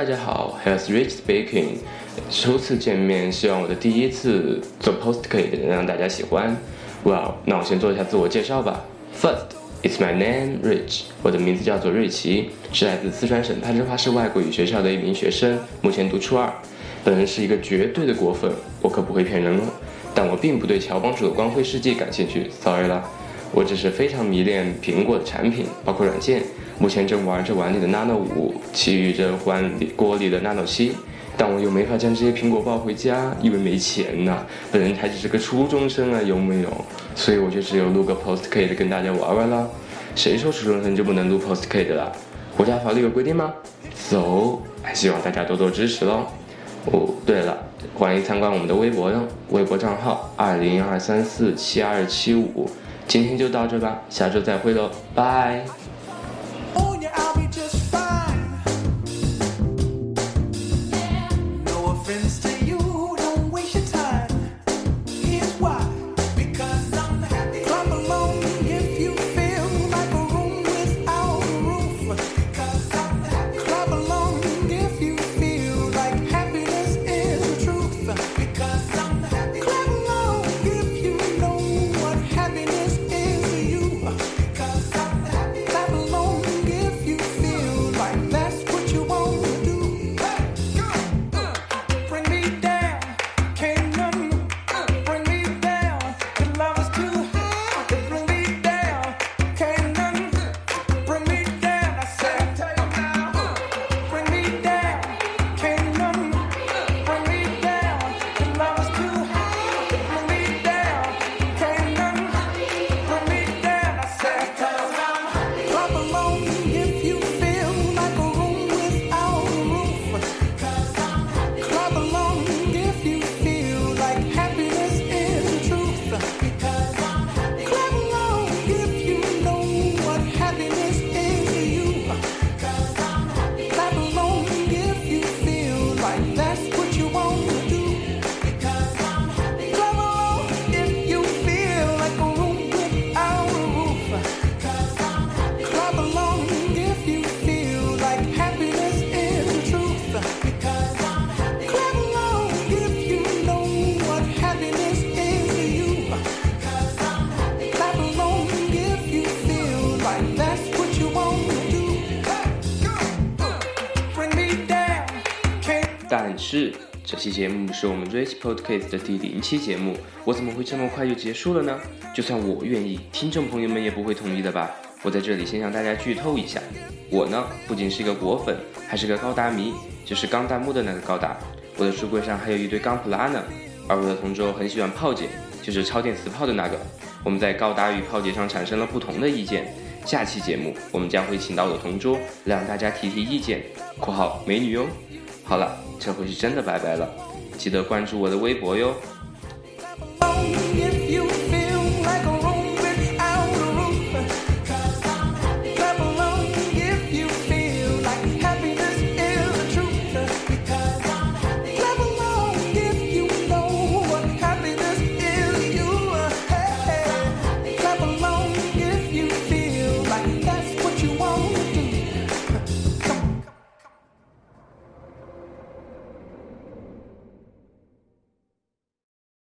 大家好，Here's Rich speaking。初次见面，希望我的第一次做 post 可以能让大家喜欢。Well，那我先做一下自我介绍吧。First，it's my name Rich。我的名字叫做瑞奇，是来自四川省攀枝花市外国语学校的一名学生，目前读初二。本人是一个绝对的果粉，我可不会骗人哦。但我并不对乔帮主的光辉事迹感兴趣，sorry 了。我只是非常迷恋苹果的产品，包括软件。目前正玩着碗里的 Nano 五，其余着碗里锅里的 Nano 七，但我又没法将这些苹果抱回家，因为没钱呐。本人还只是个初中生啊，有没有？所以我就只有录个 Postcard 跟大家玩玩啦。谁说初中生就不能录 Post K 的啦？国家法律有规定吗？So，还希望大家多多支持喽。哦，对了，欢迎参观我们的微博哟，微博账号二零二三四七二七五。今天就到这吧，下周再会喽，拜。是这期节目是我们 Rich Podcast 的第零期节目，我怎么会这么快就结束了呢？就算我愿意，听众朋友们也不会同意的吧？我在这里先向大家剧透一下，我呢不仅是一个果粉，还是个高达迷，就是钢弹幕的那个高达。我的书柜上还有一堆钢普拉呢。而我的同桌很喜欢炮姐，就是超电磁炮的那个。我们在高达与炮姐上产生了不同的意见。下期节目我们将会请到我的同桌，让大家提提意见（括号美女哟）。好了这回是真的拜拜了记得关注我的微博哟。